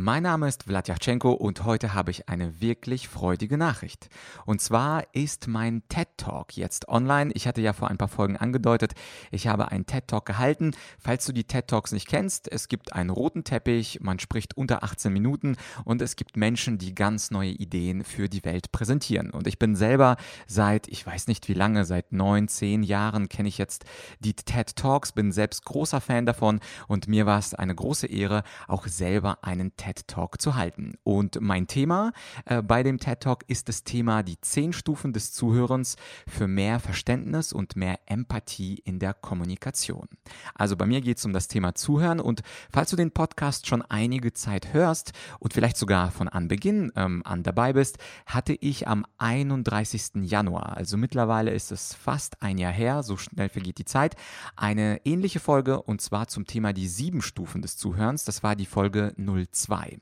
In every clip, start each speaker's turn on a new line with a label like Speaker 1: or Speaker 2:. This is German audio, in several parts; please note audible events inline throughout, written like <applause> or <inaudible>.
Speaker 1: Mein Name ist Vladyachenko und heute habe ich eine wirklich freudige Nachricht. Und zwar ist mein TED Talk jetzt online. Ich hatte ja vor ein paar Folgen angedeutet, ich habe einen TED Talk gehalten. Falls du die TED Talks nicht kennst, es gibt einen roten Teppich, man spricht unter 18 Minuten und es gibt Menschen, die ganz neue Ideen für die Welt präsentieren. Und ich bin selber seit, ich weiß nicht wie lange, seit neun, zehn Jahren kenne ich jetzt die TED Talks, bin selbst großer Fan davon und mir war es eine große Ehre, auch selber einen TED Talk zu halten. Und mein Thema äh, bei dem TED Talk ist das Thema die zehn Stufen des Zuhörens für mehr Verständnis und mehr Empathie in der Kommunikation. Also bei mir geht es um das Thema Zuhören und falls du den Podcast schon einige Zeit hörst und vielleicht sogar von Anbeginn ähm, an dabei bist, hatte ich am 31. Januar, also mittlerweile ist es fast ein Jahr her, so schnell vergeht die Zeit, eine ähnliche Folge und zwar zum Thema die sieben Stufen des Zuhörens. Das war die Folge 02. 2.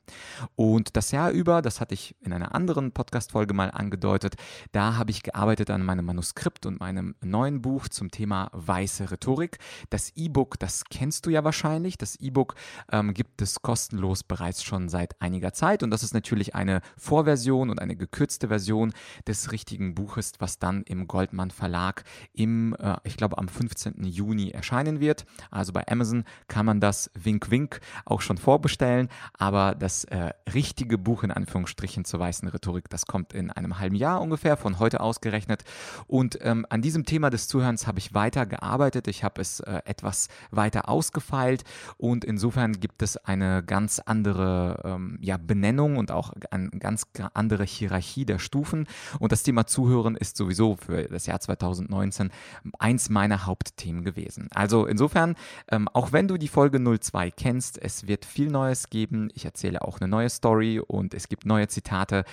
Speaker 1: Und das Jahr über, das hatte ich in einer anderen Podcast-Folge mal angedeutet, da habe ich gearbeitet an meinem Manuskript und meinem neuen Buch zum Thema weiße Rhetorik. Das E-Book, das kennst du ja wahrscheinlich. Das E-Book ähm, gibt es kostenlos bereits schon seit einiger Zeit und das ist natürlich eine Vorversion und eine gekürzte Version des richtigen Buches, was dann im Goldmann Verlag im, äh, ich glaube, am 15. Juni erscheinen wird. Also bei Amazon kann man das Wink Wink auch schon vorbestellen, aber das äh, richtige Buch in Anführungsstrichen zur weißen Rhetorik, das kommt in einem halben Jahr ungefähr, von heute ausgerechnet. Und ähm, an diesem Thema des Zuhörens habe ich weiter gearbeitet. Ich habe es äh, etwas weiter ausgefeilt und insofern gibt es eine ganz andere ähm, ja, Benennung und auch eine ganz andere Hierarchie der Stufen. Und das Thema Zuhören ist sowieso für das Jahr 2019 eins meiner Hauptthemen gewesen. Also insofern, ähm, auch wenn du die Folge 02 kennst, es wird viel Neues geben. Ich erzähle auch eine neue Story und es gibt neue Zitate.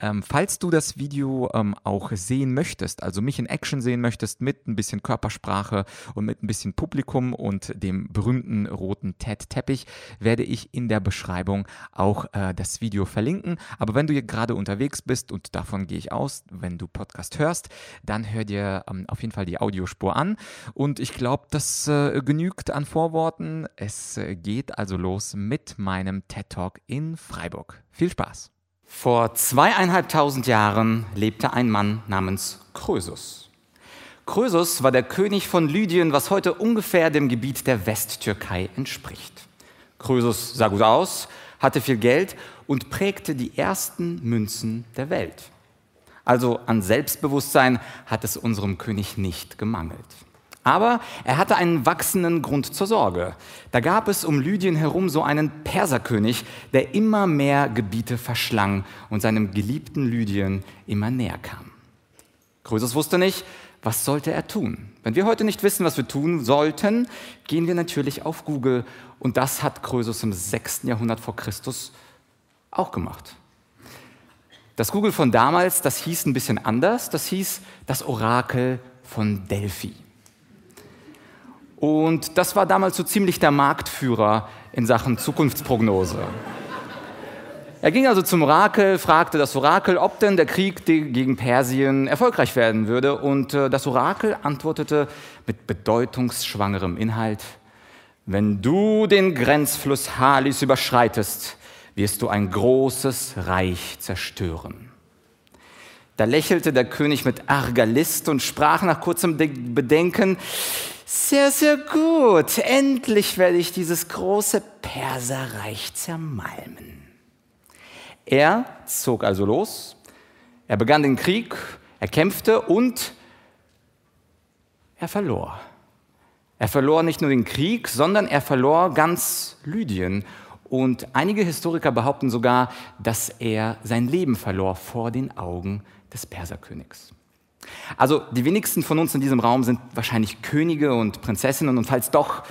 Speaker 1: Ähm, falls du das Video ähm, auch sehen möchtest, also mich in Action sehen möchtest mit ein bisschen Körpersprache und mit ein bisschen Publikum und dem berühmten roten TED-Teppich, werde ich in der Beschreibung auch äh, das Video verlinken. Aber wenn du hier gerade unterwegs bist und davon gehe ich aus, wenn du Podcast hörst, dann hör dir ähm, auf jeden Fall die Audiospur an. Und ich glaube, das äh, genügt an Vorworten. Es äh, geht also los mit meinem TED Talk in Freiburg. Viel Spaß!
Speaker 2: Vor zweieinhalbtausend Jahren lebte ein Mann namens Krösus. Krösus war der König von Lydien, was heute ungefähr dem Gebiet der Westtürkei entspricht. Krösus sah gut aus, hatte viel Geld und prägte die ersten Münzen der Welt. Also an Selbstbewusstsein hat es unserem König nicht gemangelt. Aber er hatte einen wachsenden Grund zur Sorge. Da gab es um Lydien herum so einen Perserkönig, der immer mehr Gebiete verschlang und seinem geliebten Lydien immer näher kam. Krösus wusste nicht, was sollte er tun? Wenn wir heute nicht wissen, was wir tun sollten, gehen wir natürlich auf Google und das hat Krösus im 6. Jahrhundert vor Christus auch gemacht. Das Google von damals, das hieß ein bisschen anders, das hieß das Orakel von Delphi. Und das war damals so ziemlich der Marktführer in Sachen Zukunftsprognose. Er ging also zum Orakel, fragte das Orakel, ob denn der Krieg gegen Persien erfolgreich werden würde. Und äh, das Orakel antwortete mit bedeutungsschwangerem Inhalt, wenn du den Grenzfluss Halis überschreitest, wirst du ein großes Reich zerstören. Da lächelte der König mit arger List und sprach nach kurzem Bedenken, sehr, sehr gut. Endlich werde ich dieses große Perserreich zermalmen. Er zog also los, er begann den Krieg, er kämpfte und er verlor. Er verlor nicht nur den Krieg, sondern er verlor ganz Lydien. Und einige Historiker behaupten sogar, dass er sein Leben verlor vor den Augen des Perserkönigs. Also die wenigsten von uns in diesem Raum sind wahrscheinlich Könige und Prinzessinnen und falls doch,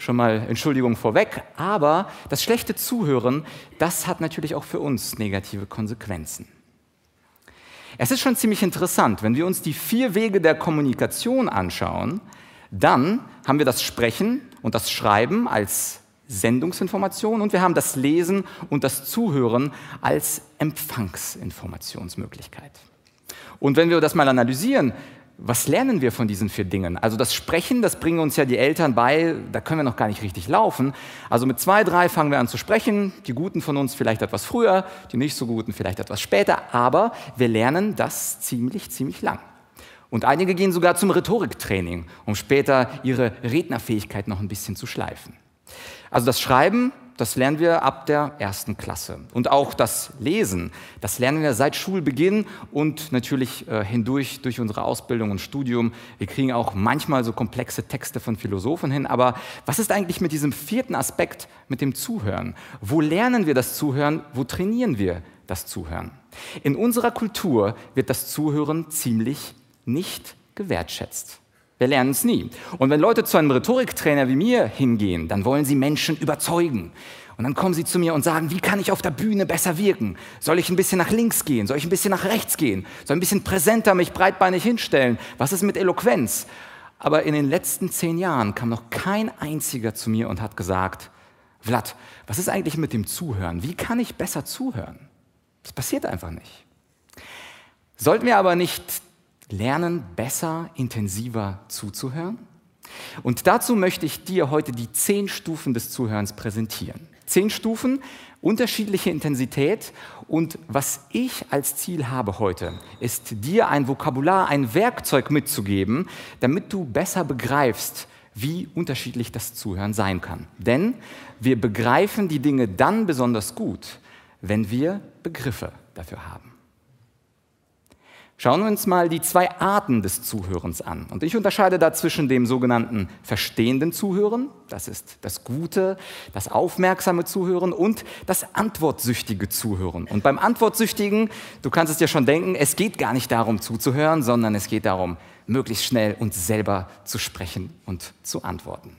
Speaker 2: schon mal Entschuldigung vorweg, aber das schlechte Zuhören, das hat natürlich auch für uns negative Konsequenzen. Es ist schon ziemlich interessant, wenn wir uns die vier Wege der Kommunikation anschauen, dann haben wir das Sprechen und das Schreiben als Sendungsinformation und wir haben das Lesen und das Zuhören als Empfangsinformationsmöglichkeit. Und wenn wir das mal analysieren, was lernen wir von diesen vier Dingen? Also das Sprechen, das bringen uns ja die Eltern bei, da können wir noch gar nicht richtig laufen. Also mit zwei, drei fangen wir an zu sprechen, die Guten von uns vielleicht etwas früher, die nicht so Guten vielleicht etwas später, aber wir lernen das ziemlich, ziemlich lang. Und einige gehen sogar zum Rhetoriktraining, um später ihre Rednerfähigkeit noch ein bisschen zu schleifen. Also das Schreiben, das lernen wir ab der ersten Klasse. Und auch das Lesen, das lernen wir seit Schulbeginn und natürlich äh, hindurch durch unsere Ausbildung und Studium. Wir kriegen auch manchmal so komplexe Texte von Philosophen hin. Aber was ist eigentlich mit diesem vierten Aspekt, mit dem Zuhören? Wo lernen wir das Zuhören? Wo trainieren wir das Zuhören? In unserer Kultur wird das Zuhören ziemlich nicht gewertschätzt. Wir lernen es nie. Und wenn Leute zu einem Rhetoriktrainer wie mir hingehen, dann wollen sie Menschen überzeugen. Und dann kommen sie zu mir und sagen, wie kann ich auf der Bühne besser wirken? Soll ich ein bisschen nach links gehen? Soll ich ein bisschen nach rechts gehen? Soll ich ein bisschen präsenter mich breitbeinig hinstellen? Was ist mit Eloquenz? Aber in den letzten zehn Jahren kam noch kein einziger zu mir und hat gesagt, Vlad, was ist eigentlich mit dem Zuhören? Wie kann ich besser zuhören? Das passiert einfach nicht. Sollten wir aber nicht lernen, besser, intensiver zuzuhören? Und dazu möchte ich dir heute die zehn Stufen des Zuhörens präsentieren. Zehn Stufen, unterschiedliche Intensität und was ich als Ziel habe heute, ist dir ein Vokabular, ein Werkzeug mitzugeben, damit du besser begreifst, wie unterschiedlich das Zuhören sein kann. Denn wir begreifen die Dinge dann besonders gut, wenn wir Begriffe dafür haben. Schauen wir uns mal die zwei Arten des Zuhörens an. Und ich unterscheide da zwischen dem sogenannten verstehenden Zuhören, das ist das gute, das aufmerksame Zuhören und das antwortsüchtige Zuhören. Und beim antwortsüchtigen, du kannst es dir schon denken, es geht gar nicht darum zuzuhören, sondern es geht darum, möglichst schnell und selber zu sprechen und zu antworten.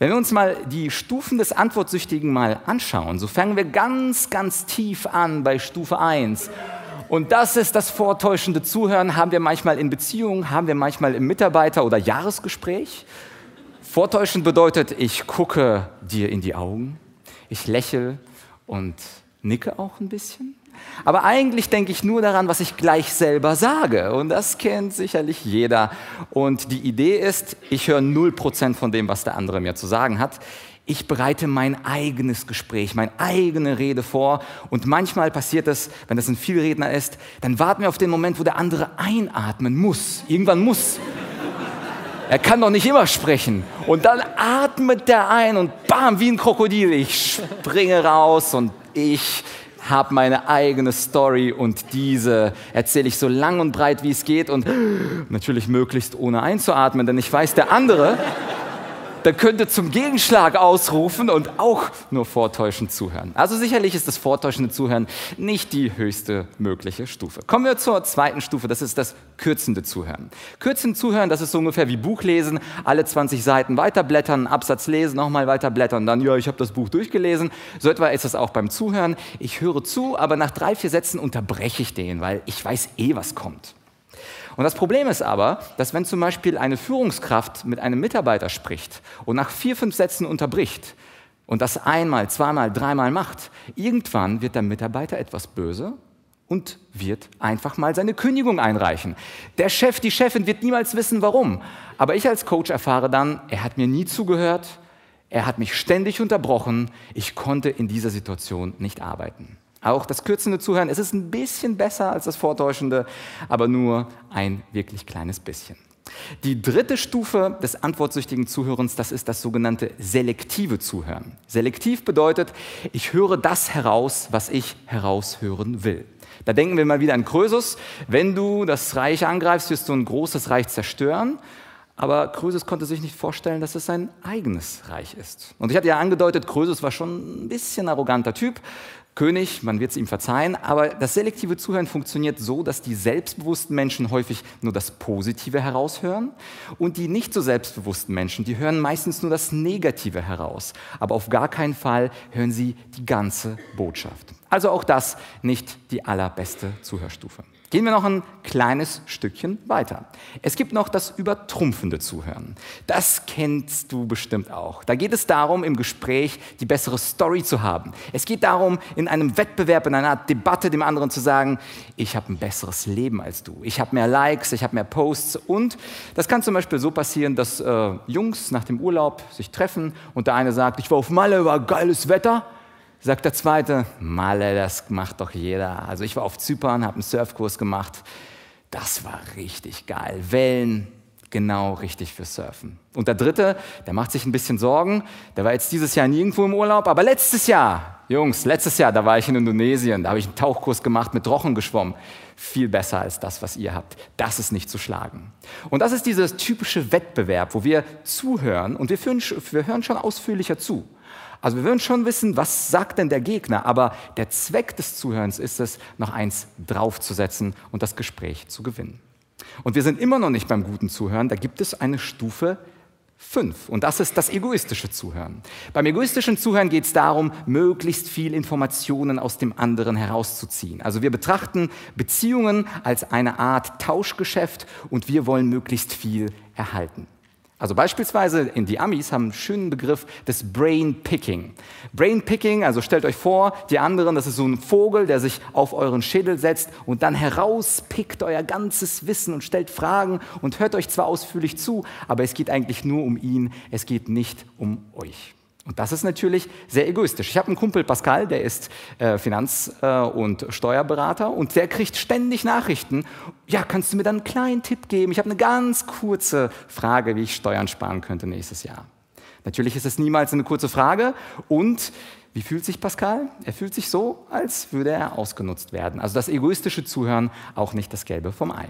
Speaker 2: Wenn wir uns mal die Stufen des Antwortsüchtigen mal anschauen, so fangen wir ganz, ganz tief an bei Stufe 1 und das ist das vortäuschende Zuhören, haben wir manchmal in Beziehungen, haben wir manchmal im Mitarbeiter- oder Jahresgespräch. Vortäuschend bedeutet, ich gucke dir in die Augen, ich lächle und nicke auch ein bisschen. Aber eigentlich denke ich nur daran, was ich gleich selber sage. Und das kennt sicherlich jeder. Und die Idee ist, ich höre 0% von dem, was der andere mir zu sagen hat. Ich bereite mein eigenes Gespräch, meine eigene Rede vor. Und manchmal passiert es, wenn das ein Vielredner ist, dann warten wir auf den Moment, wo der andere einatmen muss. Irgendwann muss. Er kann doch nicht immer sprechen. Und dann atmet der ein und bam, wie ein Krokodil. Ich springe raus und ich habe meine eigene Story und diese erzähle ich so lang und breit, wie es geht und natürlich möglichst ohne einzuatmen, denn ich weiß, der andere der könnte zum Gegenschlag ausrufen und auch nur vortäuschend zuhören. Also sicherlich ist das vortäuschende Zuhören nicht die höchste mögliche Stufe. Kommen wir zur zweiten Stufe, das ist das kürzende Zuhören. Kürzend Zuhören, das ist so ungefähr wie Buchlesen, alle 20 Seiten weiterblättern, Absatz lesen, nochmal weiterblättern, dann, ja, ich habe das Buch durchgelesen. So etwa ist es auch beim Zuhören. Ich höre zu, aber nach drei, vier Sätzen unterbreche ich den, weil ich weiß eh, was kommt. Und das Problem ist aber, dass wenn zum Beispiel eine Führungskraft mit einem Mitarbeiter spricht und nach vier, fünf Sätzen unterbricht und das einmal, zweimal, dreimal macht, irgendwann wird der Mitarbeiter etwas böse und wird einfach mal seine Kündigung einreichen. Der Chef, die Chefin wird niemals wissen, warum. Aber ich als Coach erfahre dann, er hat mir nie zugehört, er hat mich ständig unterbrochen, ich konnte in dieser Situation nicht arbeiten. Auch das kürzende Zuhören, es ist ein bisschen besser als das vortäuschende, aber nur ein wirklich kleines bisschen. Die dritte Stufe des antwortsüchtigen Zuhörens, das ist das sogenannte selektive Zuhören. Selektiv bedeutet, ich höre das heraus, was ich heraushören will. Da denken wir mal wieder an Krösus. Wenn du das Reich angreifst, wirst du ein großes Reich zerstören. Aber Krösus konnte sich nicht vorstellen, dass es sein eigenes Reich ist. Und ich hatte ja angedeutet, Krösus war schon ein bisschen arroganter Typ. König, man wird es ihm verzeihen, aber das selektive Zuhören funktioniert so, dass die selbstbewussten Menschen häufig nur das Positive heraushören und die nicht so selbstbewussten Menschen, die hören meistens nur das Negative heraus, aber auf gar keinen Fall hören sie die ganze Botschaft. Also auch das nicht die allerbeste Zuhörstufe. Gehen wir noch ein kleines Stückchen weiter. Es gibt noch das übertrumpfende Zuhören. Das kennst du bestimmt auch. Da geht es darum, im Gespräch die bessere Story zu haben. Es geht darum, in einem Wettbewerb, in einer Art Debatte dem anderen zu sagen, ich habe ein besseres Leben als du. Ich habe mehr Likes, ich habe mehr Posts. Und das kann zum Beispiel so passieren, dass äh, Jungs nach dem Urlaub sich treffen und der eine sagt, ich war auf Malle, war geiles Wetter. Sagt der zweite, Malle, das macht doch jeder. Also ich war auf Zypern, habe einen Surfkurs gemacht. Das war richtig geil. Wellen, genau richtig für Surfen. Und der dritte, der macht sich ein bisschen Sorgen. Der war jetzt dieses Jahr nirgendwo im Urlaub, aber letztes Jahr, Jungs, letztes Jahr, da war ich in Indonesien. Da habe ich einen Tauchkurs gemacht, mit Rochen geschwommen. Viel besser als das, was ihr habt. Das ist nicht zu schlagen. Und das ist dieses typische Wettbewerb, wo wir zuhören und wir, führen, wir hören schon ausführlicher zu. Also wir würden schon wissen, was sagt denn der Gegner, aber der Zweck des Zuhörens ist es, noch eins draufzusetzen und das Gespräch zu gewinnen. Und wir sind immer noch nicht beim guten Zuhören, da gibt es eine Stufe 5 und das ist das egoistische Zuhören. Beim egoistischen Zuhören geht es darum, möglichst viel Informationen aus dem anderen herauszuziehen. Also wir betrachten Beziehungen als eine Art Tauschgeschäft und wir wollen möglichst viel erhalten. Also beispielsweise in die Amis haben einen schönen Begriff des Brain Picking. Brain Picking, also stellt euch vor, die anderen, das ist so ein Vogel, der sich auf euren Schädel setzt und dann herauspickt euer ganzes Wissen und stellt Fragen und hört euch zwar ausführlich zu, aber es geht eigentlich nur um ihn, es geht nicht um euch. Und das ist natürlich sehr egoistisch. Ich habe einen Kumpel, Pascal, der ist äh, Finanz- äh, und Steuerberater und der kriegt ständig Nachrichten. Ja, kannst du mir dann einen kleinen Tipp geben? Ich habe eine ganz kurze Frage, wie ich Steuern sparen könnte nächstes Jahr. Natürlich ist es niemals eine kurze Frage und wie fühlt sich Pascal? Er fühlt sich so, als würde er ausgenutzt werden. Also das egoistische Zuhören, auch nicht das Gelbe vom Ei.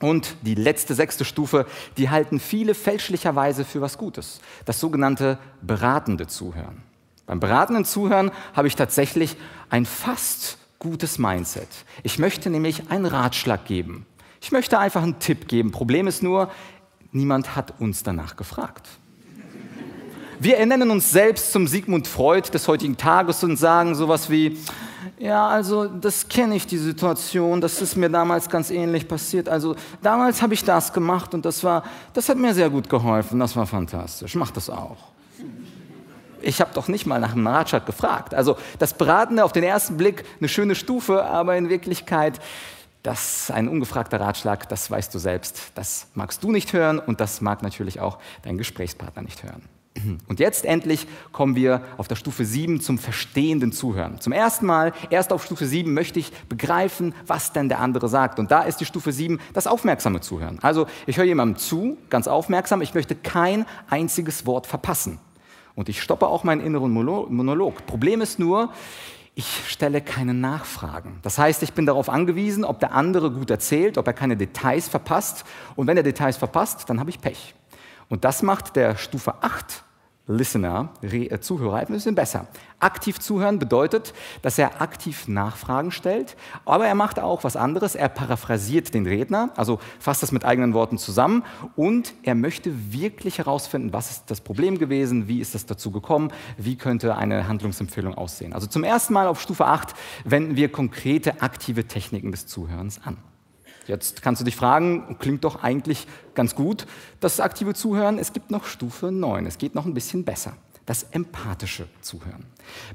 Speaker 2: Und die letzte, sechste Stufe, die halten viele fälschlicherweise für was Gutes. Das sogenannte beratende Zuhören. Beim beratenden Zuhören habe ich tatsächlich ein fast gutes Mindset. Ich möchte nämlich einen Ratschlag geben. Ich möchte einfach einen Tipp geben. Problem ist nur, niemand hat uns danach gefragt. Wir ernennen uns selbst zum Sigmund Freud des heutigen Tages und sagen sowas wie, ja, also das kenne ich, die Situation, das ist mir damals ganz ähnlich passiert. Also damals habe ich das gemacht und das war, das hat mir sehr gut geholfen, das war fantastisch. Mach das auch. Ich habe doch nicht mal nach einem Ratschlag gefragt. Also das Beratende auf den ersten Blick eine schöne Stufe, aber in Wirklichkeit das ist ein ungefragter Ratschlag, das weißt du selbst. Das magst du nicht hören und das mag natürlich auch dein Gesprächspartner nicht hören. Und jetzt endlich kommen wir auf der Stufe 7 zum verstehenden Zuhören. Zum ersten Mal, erst auf Stufe 7, möchte ich begreifen, was denn der andere sagt. Und da ist die Stufe 7 das aufmerksame Zuhören. Also ich höre jemandem zu, ganz aufmerksam, ich möchte kein einziges Wort verpassen. Und ich stoppe auch meinen inneren Monolog. Problem ist nur, ich stelle keine Nachfragen. Das heißt, ich bin darauf angewiesen, ob der andere gut erzählt, ob er keine Details verpasst. Und wenn er Details verpasst, dann habe ich Pech. Und das macht der Stufe 8 Listener, äh, Zuhörer, ein bisschen besser. Aktiv zuhören bedeutet, dass er aktiv Nachfragen stellt, aber er macht auch was anderes. Er paraphrasiert den Redner, also fasst das mit eigenen Worten zusammen und er möchte wirklich herausfinden, was ist das Problem gewesen, wie ist das dazu gekommen, wie könnte eine Handlungsempfehlung aussehen. Also zum ersten Mal auf Stufe 8 wenden wir konkrete aktive Techniken des Zuhörens an. Jetzt kannst du dich fragen, klingt doch eigentlich ganz gut, das aktive Zuhören. Es gibt noch Stufe 9, es geht noch ein bisschen besser. Das empathische Zuhören.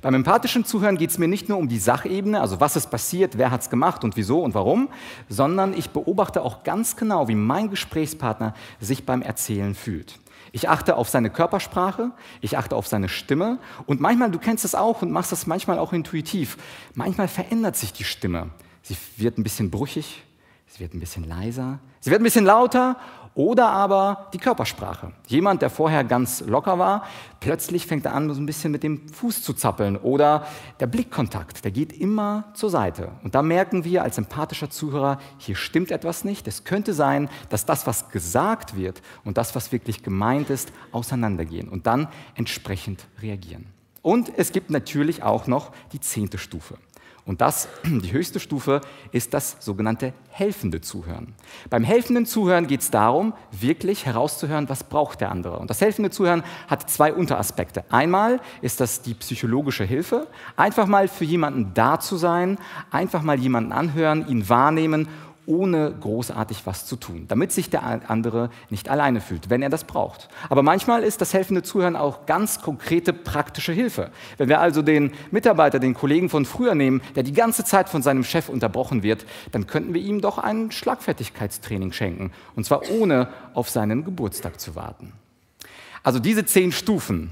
Speaker 2: Beim empathischen Zuhören geht es mir nicht nur um die Sachebene, also was ist passiert, wer hat es gemacht und wieso und warum, sondern ich beobachte auch ganz genau, wie mein Gesprächspartner sich beim Erzählen fühlt. Ich achte auf seine Körpersprache, ich achte auf seine Stimme und manchmal, du kennst es auch und machst das manchmal auch intuitiv, manchmal verändert sich die Stimme. Sie wird ein bisschen brüchig, Sie wird ein bisschen leiser, sie wird ein bisschen lauter oder aber die Körpersprache. Jemand, der vorher ganz locker war, plötzlich fängt er an, so ein bisschen mit dem Fuß zu zappeln oder der Blickkontakt, der geht immer zur Seite. Und da merken wir als empathischer Zuhörer, hier stimmt etwas nicht. Es könnte sein, dass das, was gesagt wird und das, was wirklich gemeint ist, auseinandergehen und dann entsprechend reagieren. Und es gibt natürlich auch noch die zehnte Stufe. Und das, <clears throat> die höchste Stufe, ist das sogenannte helfende Zuhören. Beim helfenden Zuhören geht es darum, wirklich herauszuhören, was braucht der andere. Und das helfende Zuhören hat zwei Unteraspekte. Einmal ist das die psychologische Hilfe, einfach mal für jemanden da zu sein, einfach mal jemanden anhören, ihn wahrnehmen ohne großartig was zu tun, damit sich der andere nicht alleine fühlt, wenn er das braucht. Aber manchmal ist das helfende Zuhören auch ganz konkrete praktische Hilfe. Wenn wir also den Mitarbeiter, den Kollegen von früher nehmen, der die ganze Zeit von seinem Chef unterbrochen wird, dann könnten wir ihm doch ein Schlagfertigkeitstraining schenken, und zwar ohne auf seinen Geburtstag zu warten. Also diese zehn Stufen,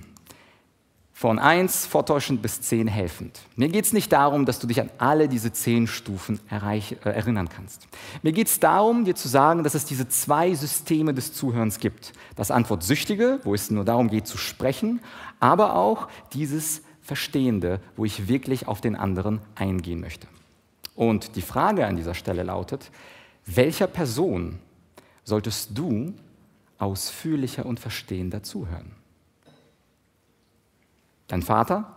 Speaker 2: von 1 vortäuschend bis 10 helfend. Mir geht es nicht darum, dass du dich an alle diese 10 Stufen erreich, äh, erinnern kannst. Mir geht es darum, dir zu sagen, dass es diese zwei Systeme des Zuhörens gibt. Das Antwortsüchtige, wo es nur darum geht zu sprechen, aber auch dieses Verstehende, wo ich wirklich auf den anderen eingehen möchte. Und die Frage an dieser Stelle lautet, welcher Person solltest du ausführlicher und verstehender zuhören? Dein Vater?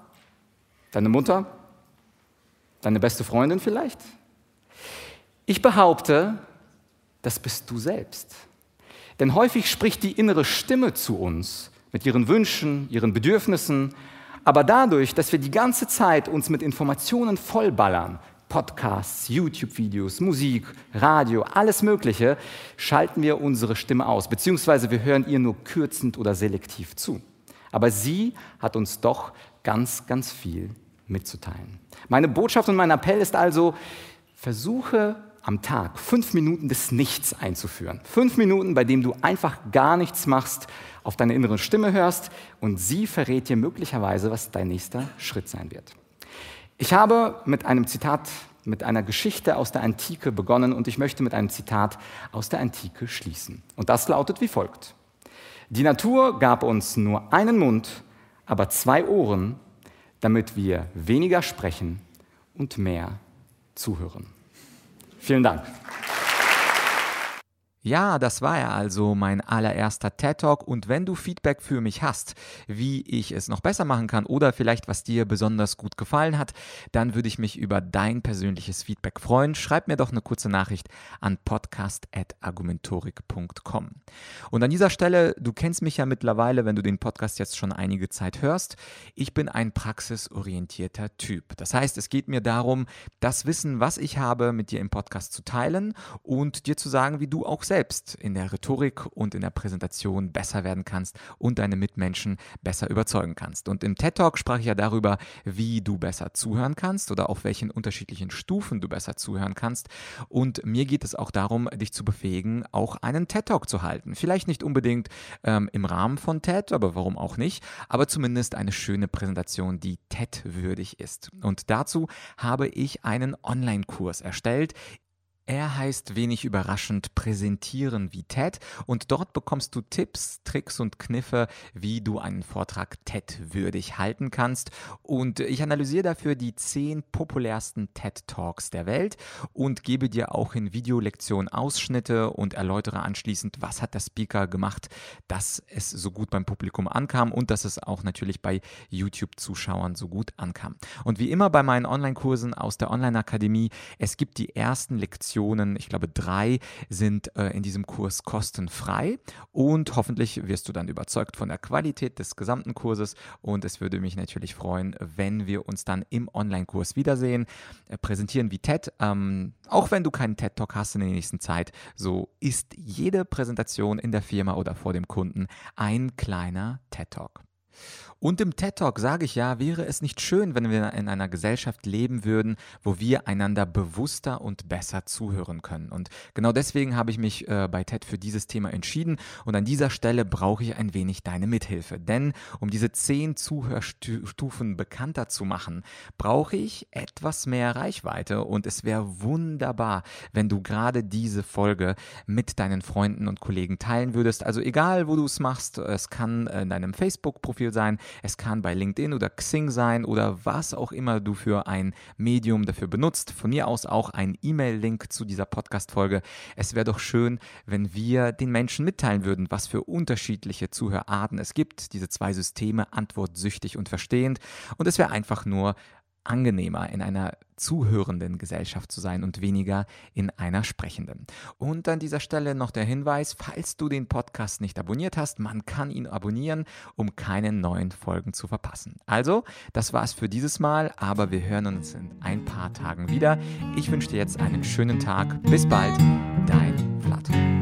Speaker 2: Deine Mutter? Deine beste Freundin vielleicht? Ich behaupte, das bist du selbst. Denn häufig spricht die innere Stimme zu uns mit ihren Wünschen, ihren Bedürfnissen, aber dadurch, dass wir die ganze Zeit uns mit Informationen vollballern, Podcasts, YouTube-Videos, Musik, Radio, alles Mögliche, schalten wir unsere Stimme aus, beziehungsweise wir hören ihr nur kürzend oder selektiv zu. Aber sie hat uns doch ganz, ganz viel mitzuteilen. Meine Botschaft und mein Appell ist also, versuche am Tag fünf Minuten des Nichts einzuführen. Fünf Minuten, bei dem du einfach gar nichts machst, auf deine innere Stimme hörst und sie verrät dir möglicherweise, was dein nächster Schritt sein wird. Ich habe mit einem Zitat, mit einer Geschichte aus der Antike begonnen und ich möchte mit einem Zitat aus der Antike schließen. Und das lautet wie folgt. Die Natur gab uns nur einen Mund, aber zwei Ohren, damit wir weniger sprechen und mehr zuhören. Vielen Dank.
Speaker 1: Ja, das war er also, mein allererster TED Talk. Und wenn du Feedback für mich hast, wie ich es noch besser machen kann oder vielleicht was dir besonders gut gefallen hat, dann würde ich mich über dein persönliches Feedback freuen. Schreib mir doch eine kurze Nachricht an podcast.argumentorik.com. Und an dieser Stelle, du kennst mich ja mittlerweile, wenn du den Podcast jetzt schon einige Zeit hörst. Ich bin ein praxisorientierter Typ. Das heißt, es geht mir darum, das Wissen, was ich habe, mit dir im Podcast zu teilen und dir zu sagen, wie du auch selbst selbst in der Rhetorik und in der Präsentation besser werden kannst und deine Mitmenschen besser überzeugen kannst. Und im TED Talk sprach ich ja darüber, wie du besser zuhören kannst oder auf welchen unterschiedlichen Stufen du besser zuhören kannst. Und mir geht es auch darum, dich zu befähigen, auch einen TED Talk zu halten. Vielleicht nicht unbedingt ähm, im Rahmen von TED, aber warum auch nicht, aber zumindest eine schöne Präsentation, die TED-würdig ist. Und dazu habe ich einen Online-Kurs erstellt, er heißt wenig überraschend Präsentieren wie TED und dort bekommst du Tipps, Tricks und Kniffe, wie du einen Vortrag TED-würdig halten kannst. Und ich analysiere dafür die zehn populärsten TED-Talks der Welt und gebe dir auch in Videolektionen Ausschnitte und erläutere anschließend, was hat der Speaker gemacht, dass es so gut beim Publikum ankam und dass es auch natürlich bei YouTube-Zuschauern so gut ankam. Und wie immer bei meinen Online-Kursen aus der Online-Akademie, es gibt die ersten Lektionen Lektionen, ich glaube drei, sind äh, in diesem Kurs kostenfrei und hoffentlich wirst du dann überzeugt von der Qualität des gesamten Kurses und es würde mich natürlich freuen, wenn wir uns dann im Online-Kurs wiedersehen, äh, präsentieren wie TED. Ähm, auch wenn du keinen TED-Talk hast in der nächsten Zeit, so ist jede Präsentation in der Firma oder vor dem Kunden ein kleiner TED-Talk. Und im TED Talk sage ich ja, wäre es nicht schön, wenn wir in einer Gesellschaft leben würden, wo wir einander bewusster und besser zuhören können. Und genau deswegen habe ich mich äh, bei TED für dieses Thema entschieden. Und an dieser Stelle brauche ich ein wenig deine Mithilfe. Denn um diese zehn Zuhörstufen bekannter zu machen, brauche ich etwas mehr Reichweite. Und es wäre wunderbar, wenn du gerade diese Folge mit deinen Freunden und Kollegen teilen würdest. Also egal, wo du es machst, es kann in deinem Facebook-Profil sein, es kann bei LinkedIn oder Xing sein oder was auch immer du für ein Medium dafür benutzt. Von mir aus auch ein E-Mail-Link zu dieser Podcast-Folge. Es wäre doch schön, wenn wir den Menschen mitteilen würden, was für unterschiedliche Zuhörarten es gibt. Diese zwei Systeme, antwortsüchtig und verstehend. Und es wäre einfach nur angenehmer, in einer zuhörenden Gesellschaft zu sein und weniger in einer sprechenden. Und an dieser Stelle noch der Hinweis, falls du den Podcast nicht abonniert hast, man kann ihn abonnieren, um keine neuen Folgen zu verpassen. Also, das war's für dieses Mal, aber wir hören uns in ein paar Tagen wieder. Ich wünsche dir jetzt einen schönen Tag. Bis bald, dein Vlad.